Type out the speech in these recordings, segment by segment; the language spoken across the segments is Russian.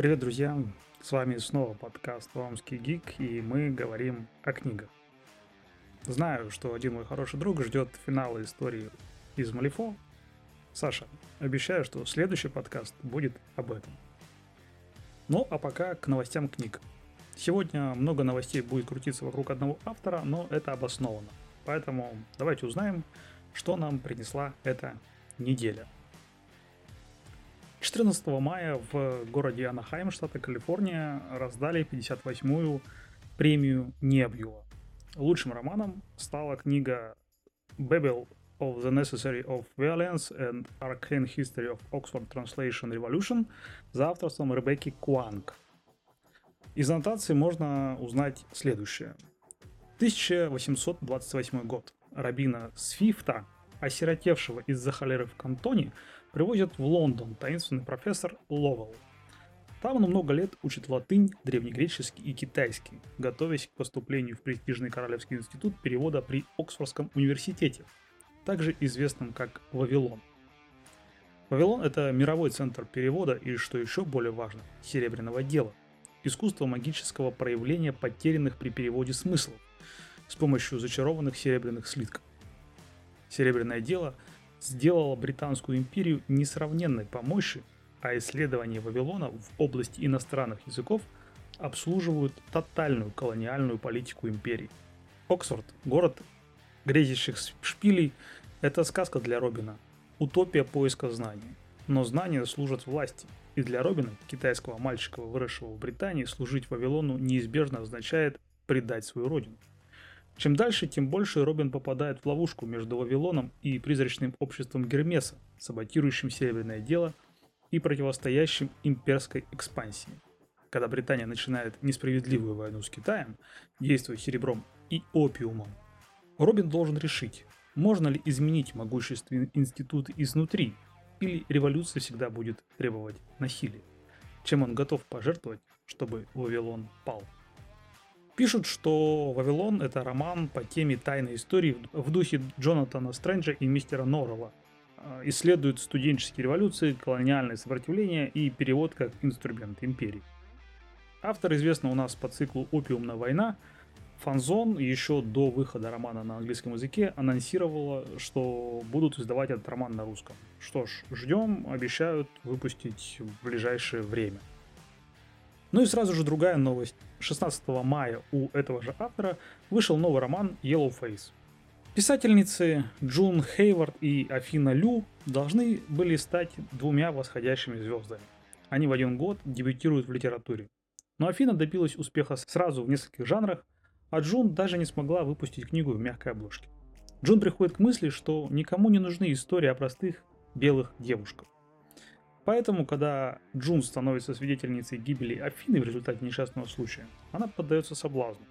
Привет, друзья! С вами снова подкаст «Омский гик», и мы говорим о книгах. Знаю, что один мой хороший друг ждет финала истории из Малифо. Саша, обещаю, что следующий подкаст будет об этом. Ну, а пока к новостям книг. Сегодня много новостей будет крутиться вокруг одного автора, но это обосновано. Поэтому давайте узнаем, что нам принесла эта неделя. 14 мая в городе Анахайм, штата Калифорния, раздали 58-ю премию Небьюла. Лучшим романом стала книга Babel of the Necessary of Violence and Arcane History of Oxford Translation Revolution за авторством Ребекки Куанг. Из аннотации можно узнать следующее. 1828 год. Рабина Свифта, осиротевшего из-за холеры в кантоне, привозят в Лондон таинственный профессор Ловел. Там он много лет учит латынь, древнегреческий и китайский, готовясь к поступлению в престижный Королевский институт перевода при Оксфордском университете, также известном как Вавилон. Вавилон – это мировой центр перевода и, что еще более важно, серебряного дела, искусство магического проявления потерянных при переводе смыслов с помощью зачарованных серебряных слитков. Серебряное дело сделало Британскую империю несравненной по мощи, а исследования Вавилона в области иностранных языков обслуживают тотальную колониальную политику империи. Оксфорд, город грезящих шпилей, это сказка для Робина, утопия поиска знаний. Но знания служат власти, и для Робина, китайского мальчика, выросшего в Британии, служить Вавилону неизбежно означает предать свою родину. Чем дальше, тем больше Робин попадает в ловушку между Вавилоном и призрачным обществом Гермеса, саботирующим Серебряное дело и противостоящим имперской экспансии. Когда Британия начинает несправедливую войну с Китаем, действуя серебром и опиумом, Робин должен решить, можно ли изменить могущественный институт изнутри, или революция всегда будет требовать насилия, чем он готов пожертвовать, чтобы Вавилон пал. Пишут, что «Вавилон» — это роман по теме тайной истории в духе Джонатана Стрэнджа и мистера Норрелла. А, исследует студенческие революции, колониальное сопротивление и перевод как инструмент империи. Автор известна у нас по циклу «Опиумная война», Фанзон еще до выхода романа на английском языке анонсировала, что будут издавать этот роман на русском. Что ж, ждем, обещают выпустить в ближайшее время. Ну и сразу же другая новость. 16 мая у этого же автора вышел новый роман Yellow Face. Писательницы Джун Хейвард и Афина Лю должны были стать двумя восходящими звездами. Они в один год дебютируют в литературе. Но Афина добилась успеха сразу в нескольких жанрах, а Джун даже не смогла выпустить книгу в мягкой обложке. Джун приходит к мысли, что никому не нужны истории о простых белых девушках. Поэтому, когда Джун становится свидетельницей гибели Афины в результате несчастного случая, она поддается соблазну.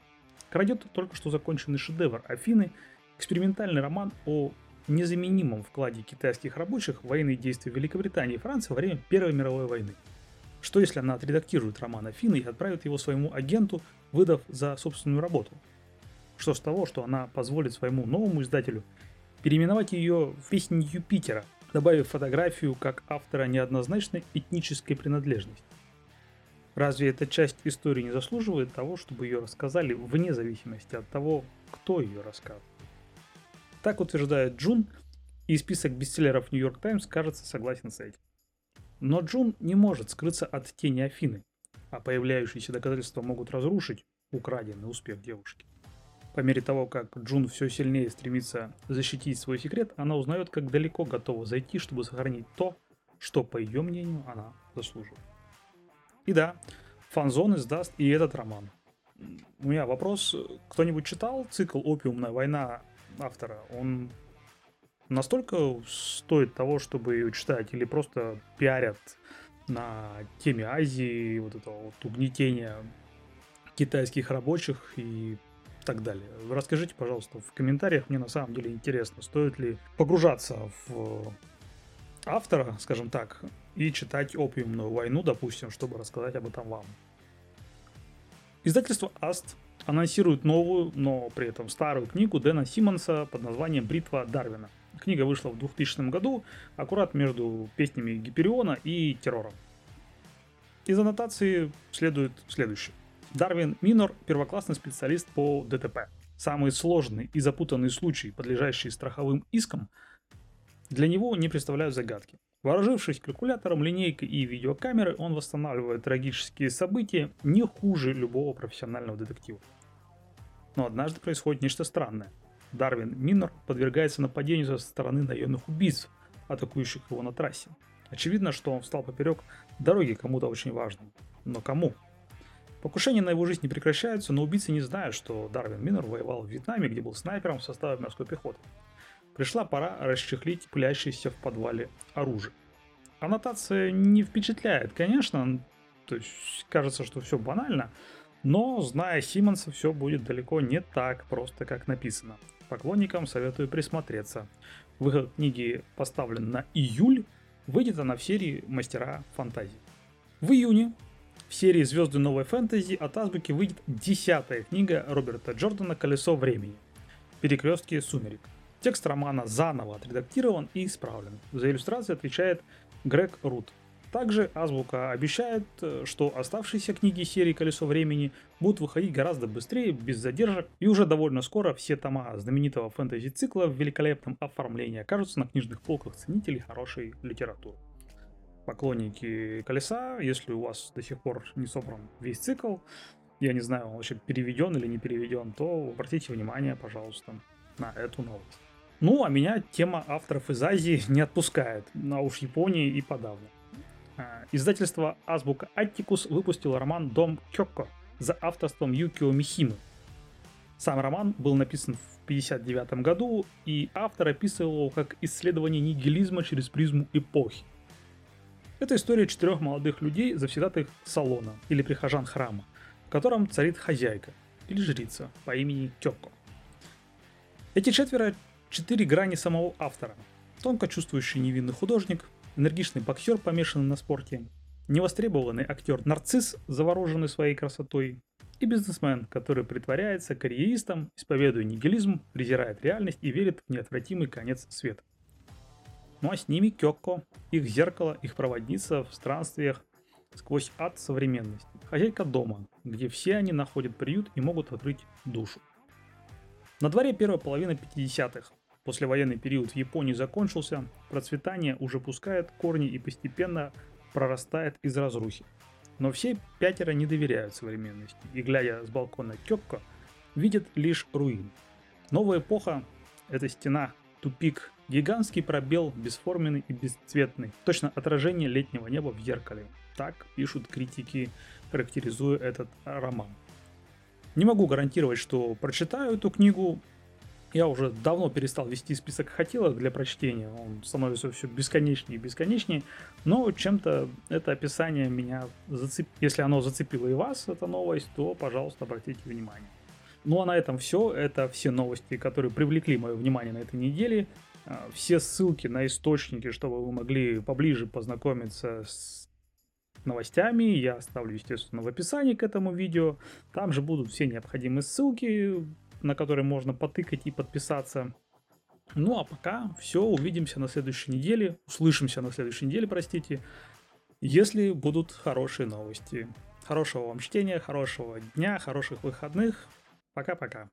Крадет только что законченный шедевр Афины, экспериментальный роман о незаменимом вкладе китайских рабочих в военные действия Великобритании и Франции во время Первой мировой войны. Что если она отредактирует роман Афины и отправит его своему агенту, выдав за собственную работу? Что с того, что она позволит своему новому издателю переименовать ее в «Песнь Юпитера», добавив фотографию как автора неоднозначной этнической принадлежности. Разве эта часть истории не заслуживает того, чтобы ее рассказали вне зависимости от того, кто ее рассказывает? Так утверждает Джун, и список бестселлеров Нью-Йорк Таймс кажется согласен с этим. Но Джун не может скрыться от тени Афины, а появляющиеся доказательства могут разрушить украденный успех девушки. По мере того, как Джун все сильнее стремится защитить свой секрет, она узнает, как далеко готова зайти, чтобы сохранить то, что, по ее мнению, она заслуживает. И да, фанзон издаст и этот роман. У меня вопрос, кто-нибудь читал цикл «Опиумная война» автора? Он настолько стоит того, чтобы ее читать, или просто пиарят на теме Азии, вот этого вот угнетения китайских рабочих и так далее. Расскажите, пожалуйста, в комментариях, мне на самом деле интересно, стоит ли погружаться в автора, скажем так, и читать «Опиумную войну», допустим, чтобы рассказать об этом вам. Издательство «Аст» анонсирует новую, но при этом старую книгу Дэна Симмонса под названием «Бритва Дарвина». Книга вышла в 2000 году, аккурат между песнями Гипериона и Террором. Из аннотации следует следующее. Дарвин Минор – первоклассный специалист по ДТП. Самые сложные и запутанные случаи, подлежащие страховым искам, для него не представляют загадки. Вооружившись калькулятором, линейкой и видеокамерой, он восстанавливает трагические события не хуже любого профессионального детектива. Но однажды происходит нечто странное. Дарвин Минор подвергается нападению со стороны наемных убийц, атакующих его на трассе. Очевидно, что он встал поперек дороги кому-то очень важному. Но кому? Покушения на его жизнь не прекращаются, но убийцы не знают, что Дарвин Минор воевал в Вьетнаме, где был снайпером в составе морской пехоты. Пришла пора расчехлить пылящееся в подвале оружие. Аннотация не впечатляет, конечно, то есть кажется, что все банально, но, зная Симмонса, все будет далеко не так просто, как написано. Поклонникам советую присмотреться. Выход книги поставлен на июль, выйдет она в серии «Мастера фантазии». В июне в серии «Звезды новой фэнтези» от Азбуки выйдет десятая книга Роберта Джордана «Колесо времени. Перекрестки сумерек». Текст романа заново отредактирован и исправлен. За иллюстрацию отвечает Грег Рут. Также Азбука обещает, э, что оставшиеся книги серии «Колесо времени» будут выходить гораздо быстрее, без задержек, и уже довольно скоро все тома знаменитого фэнтези-цикла в великолепном оформлении окажутся на книжных полках ценителей хорошей литературы. Поклонники «Колеса», если у вас до сих пор не собран весь цикл, я не знаю, он вообще переведен или не переведен, то обратите внимание, пожалуйста, на эту новость. Ну, а меня тема авторов из Азии не отпускает, а уж Японии и подавно. А, издательство Азбука Аттикус выпустило роман «Дом Кёкко» за авторством Юкио Михимы. Сам роман был написан в 1959 году, и автор описывал его как исследование нигилизма через призму эпохи. Это история четырех молодых людей, завсегдатых салона или прихожан храма, в котором царит хозяйка или жрица по имени Кёкко. Эти четверо – четыре грани самого автора. Тонко чувствующий невинный художник, энергичный боксер, помешанный на спорте, невостребованный актер нарцисс, завороженный своей красотой, и бизнесмен, который притворяется карьеристом, исповедуя нигилизм, презирает реальность и верит в неотвратимый конец света. Ну а с ними Кёкко, их зеркало, их проводница в странствиях сквозь ад современности. Хозяйка дома, где все они находят приют и могут открыть душу. На дворе первая половина 50-х. Послевоенный период в Японии закончился, процветание уже пускает корни и постепенно прорастает из разрухи. Но все пятеро не доверяют современности и, глядя с балкона Кёкко, видят лишь руины. Новая эпоха – это стена, тупик, гигантский пробел, бесформенный и бесцветный, точно отражение летнего неба в зеркале. Так пишут критики, характеризуя этот роман. Не могу гарантировать, что прочитаю эту книгу. Я уже давно перестал вести список хотелок для прочтения. Он становится все бесконечнее и бесконечнее. Но чем-то это описание меня зацепило. Если оно зацепило и вас, эта новость, то, пожалуйста, обратите внимание. Ну а на этом все. Это все новости, которые привлекли мое внимание на этой неделе. А, все ссылки на источники, чтобы вы могли поближе познакомиться с новостями я оставлю, естественно, в описании к этому видео. Там же будут все необходимые ссылки, на которые можно потыкать и подписаться. Ну а пока все, увидимся на следующей неделе, услышимся на следующей неделе, простите, если будут хорошие новости. Хорошего вам чтения, хорошего дня, хороших выходных. Пока-пока.